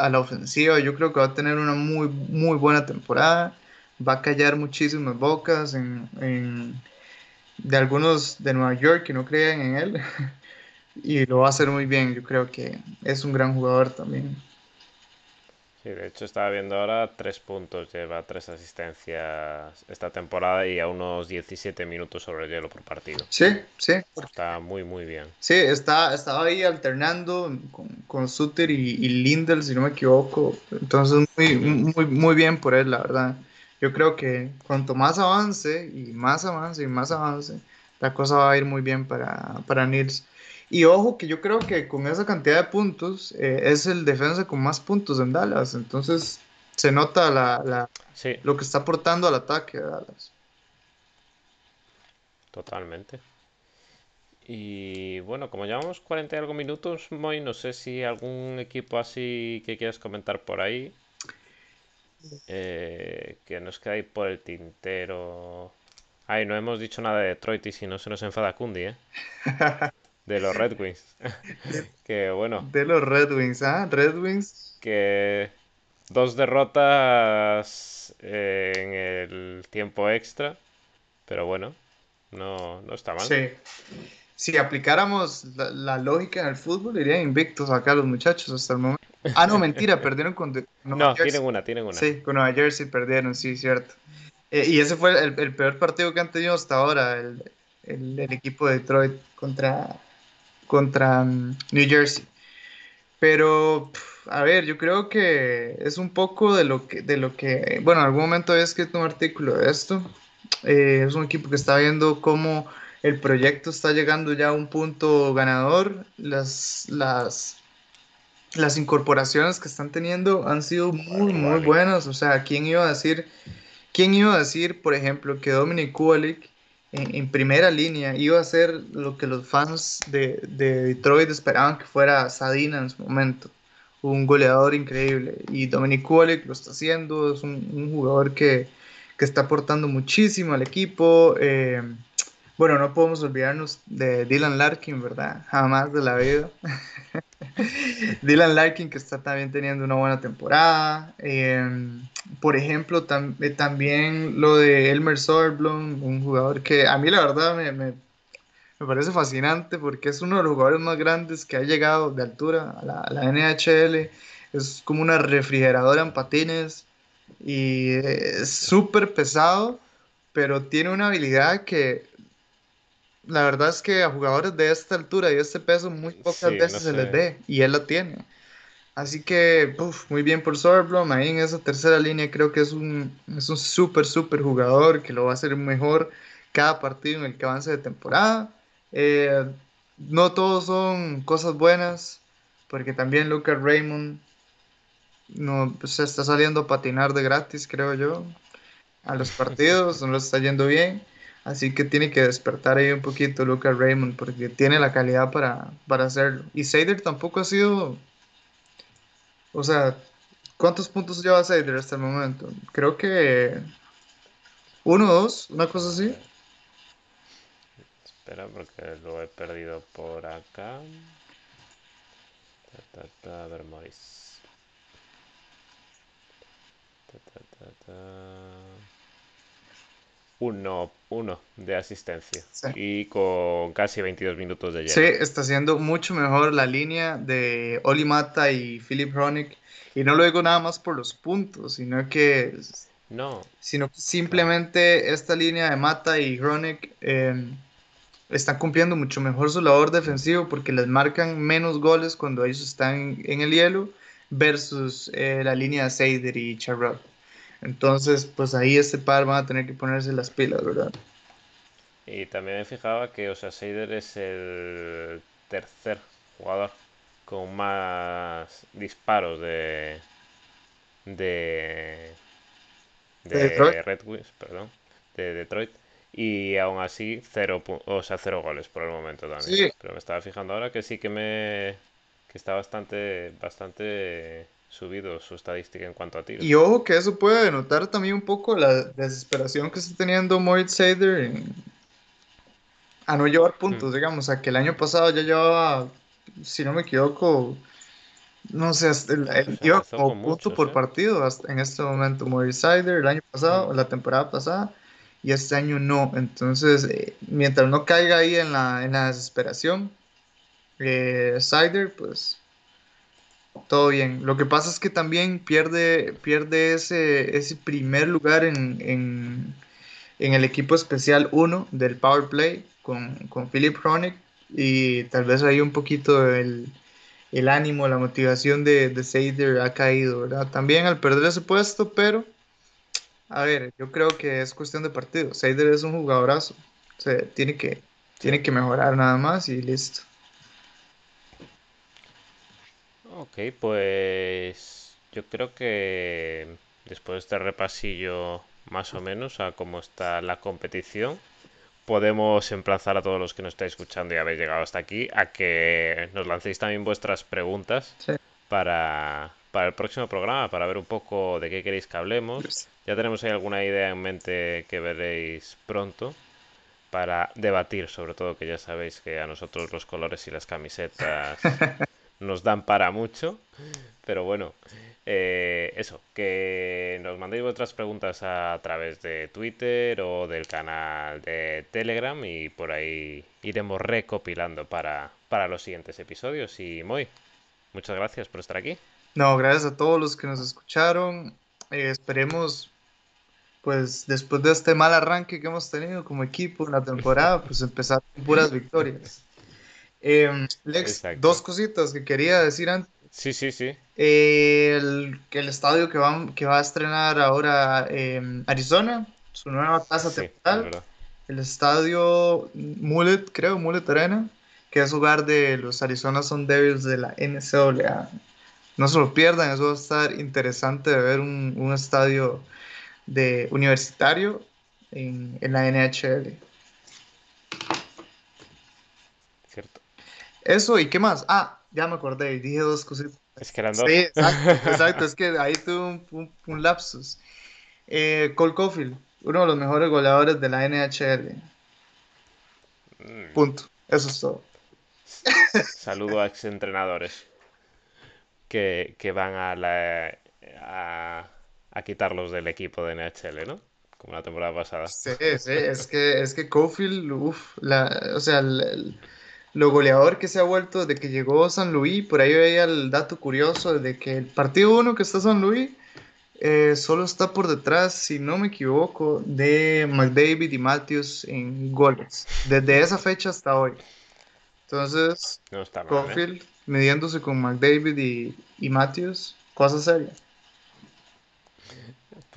la ofensiva. Yo creo que va a tener una muy, muy buena temporada. Va a callar muchísimas bocas en, de algunos de Nueva York que no creían en él. Y lo va a hacer muy bien. Yo creo que es un gran jugador también. Sí, de hecho estaba viendo ahora tres puntos, lleva tres asistencias esta temporada y a unos 17 minutos sobre el hielo por partido. Sí, sí. Está muy, muy bien. Sí, está, estaba ahí alternando con, con Suter y, y Lindell, si no me equivoco. Entonces, muy, muy, muy bien por él, la verdad. Yo creo que cuanto más avance y más avance y más avance, la cosa va a ir muy bien para, para Nils. Y ojo que yo creo que con esa cantidad de puntos eh, es el defensa con más puntos en Dallas. Entonces se nota la, la- Sí, lo que está aportando al ataque de Dallas. totalmente. Y bueno, como llevamos 40 y algo minutos, Moy, no sé si algún equipo así que quieras comentar por ahí, eh, que nos queda ahí por el tintero. Ay, no hemos dicho nada de Detroit y si no se nos enfada Kundi, ¿eh? De los Red Wings. Que bueno, De los Red Wings, ¿ah? Red Wings. que dos derrotas eh, en el tiempo extra, pero bueno, no, no está mal. Sí. Si aplicáramos la, la lógica en el fútbol, irían invictos acá los muchachos hasta el momento. Ah, no, mentira, perdieron con Nueva No, Jersey. tienen una, tienen una. Sí, con Nueva Jersey perdieron, sí, cierto. Eh, y ese fue el, el peor partido que han tenido hasta ahora, el, el- el equipo de Detroit contra, contra mm, New Jersey. Pero, a ver, yo creo que es un poco de lo que, de lo que, bueno, en algún momento había escrito un artículo de esto. Eh, es un equipo que está viendo cómo el proyecto está llegando ya a un punto ganador. Las, las, las incorporaciones que están teniendo han sido muy, muy buenas. O sea, ¿quién iba a decir, quién iba a decir, por ejemplo, que Dominic Kubalik en, primera línea iba a ser lo que los fans de, de Detroit esperaban que fuera Sadina en su momento? Un goleador increíble. Y Dominic Kubalik lo está haciendo. Es un, un jugador que, que está aportando muchísimo al equipo. eh, bueno, no podemos olvidarnos de Dylan Larkin, ¿verdad? Jamás de la vida. Dylan Larkin que está también teniendo una buena temporada. Eh, por ejemplo, eh, también lo de Elmer Sorblom, un jugador que a mí la verdad me, me- me parece fascinante porque es uno de los jugadores más grandes que ha llegado de altura a la, a la NHL. Es como una refrigeradora en patines y es súper pesado, pero tiene una habilidad que la verdad es que a jugadores de esta altura y de este peso muy pocas Sí, no veces se les ve y él la tiene. Así que uf, muy bien por Sorblom, ahí en esa tercera línea creo que es un es un súper súper jugador que lo va a hacer mejor cada partido en el que avance de temporada. Eh, no todos son cosas buenas. porque también Lucas Raymond no, pues, se está saliendo a patinar de gratis, creo yo, a los partidos, no lo está yendo bien. Así que tiene que despertar ahí un poquito Lucas Raymond porque tiene la calidad para, para hacerlo. Y Seider tampoco ha sido. O sea, ¿cuántos puntos lleva Seider hasta el momento? Creo que. Uno, dos, una cosa así. Espera, porque lo he perdido por acá. Ta, ta, a ver, ta. Uno, uno de asistencia. Sí. Y con casi 22 minutos de Sí, lleno. está haciendo mucho mejor la línea de Oli Mata y Philip Ronick. Y no lo digo nada más por los puntos, sino que, No, sino que simplemente esta línea de Mata y Ronick eh, están cumpliendo mucho mejor su labor defensivo porque les marcan menos goles cuando ellos están en el hielo versus eh, la línea de Seider y Charrot. Entonces, pues ahí este par van a tener que ponerse las pilas, ¿verdad? Y también me fijaba que, o sea, Seider es el tercer jugador con más disparos de de De de Detroit. Red Wings, perdón, de Detroit. Y aún así, cero, o sea, cero goles por el momento también. Sí, Pero me estaba fijando ahora que sí que me que está bastante bastante subido su estadística en cuanto a tiros. y ojo que eso puede denotar también un poco la desesperación que está teniendo Moritz Seider en- a no llevar Mm, puntos, digamos, a que el año pasado ya llevaba, si no me equivoco, no sé, el- el- iba como punto muchos, por partido hasta en este momento. Moritz Seider el año pasado, Mm. la temporada pasada, y este año no. Entonces, eh, mientras no caiga ahí en la, en la desesperación, eh, Seider, pues todo bien. Lo que pasa es que también pierde, pierde ese, ese primer lugar en, en, el equipo especial 1 del Power Play con, con Philip Ronick y tal vez ahí un poquito el, el ánimo, la motivación de, de Seider ha caído, ¿verdad? También al perder ese puesto, pero a ver, yo creo que es cuestión de partido. Seider es un jugadorazo, o sea, tiene que, tiene que mejorar nada más y listo. Ok, pues yo creo que después de este repasillo más o menos a cómo está la competición, podemos emplazar a todos los que nos estáis escuchando y habéis llegado hasta aquí a que nos lancéis también vuestras preguntas Sí. para, para el próximo programa, para ver un poco de qué queréis que hablemos. Ya tenemos ahí alguna idea en mente que veréis pronto para debatir, sobre todo que ya sabéis que a nosotros los colores y las camisetas nos dan para mucho. Pero bueno, eh, eso, que nos mandéis vuestras preguntas a través de Twitter o del canal de Telegram y por ahí iremos recopilando para, para los siguientes episodios. Y Moy, muchas gracias por estar aquí. No, gracias a todos los que nos escucharon. Eh, esperemos, pues después de este mal arranque que hemos tenido como equipo en la temporada, pues empezar con puras victorias. Em, Lex, Exacto. dos cositas que quería decir antes. Sí, sí, sí. Eh, el, estadio que va, que va a estrenar ahora em, Arizona, su nueva casa Sí, temporal, el estadio Mullet, creo, Mullet Arena, que es hogar de los Arizona Sun Devils de la NCAA. No se lo pierdan, eso va a estar interesante de ver un, un estadio de universitario en, en la NHL. Cierto. Eso, ¿y qué más? Ah, ya me acordé, dije dos cositas. Es que eran dos. Sí, exacto, exacto, es que ahí tuve un, un- un lapsus. Eh, Cole Caulfield, uno de los mejores goleadores de la NHL. Mm, Punto. Eso es todo. Saludo a exentrenadores que, que van a, la, a, a quitarlos del equipo de NHL, ¿no? Como la temporada pasada. Sí, sí, es que, es que Caulfield, uf, la, o sea, el- el- lo goleador que se ha vuelto desde que llegó San Luis, por ahí veía el dato curioso de que el partido uno que está San Luis eh, solo está por detrás, si no me equivoco, de McDavid y Matthews en goles, desde esa fecha hasta hoy. Entonces, No está mal, ¿eh? Midiéndose con McDavid y, y Matthews, cosa seria.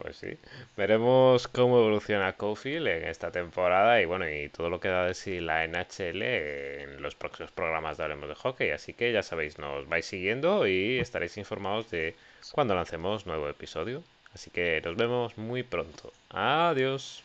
Pues sí. Veremos cómo evoluciona Cofield en esta temporada y bueno, y todo lo que da de sí la NHL en los próximos programas de de Hockey. Así que ya sabéis, nos vais siguiendo y estaréis informados de cuando lancemos nuevo episodio. Así que nos vemos muy pronto. Adiós.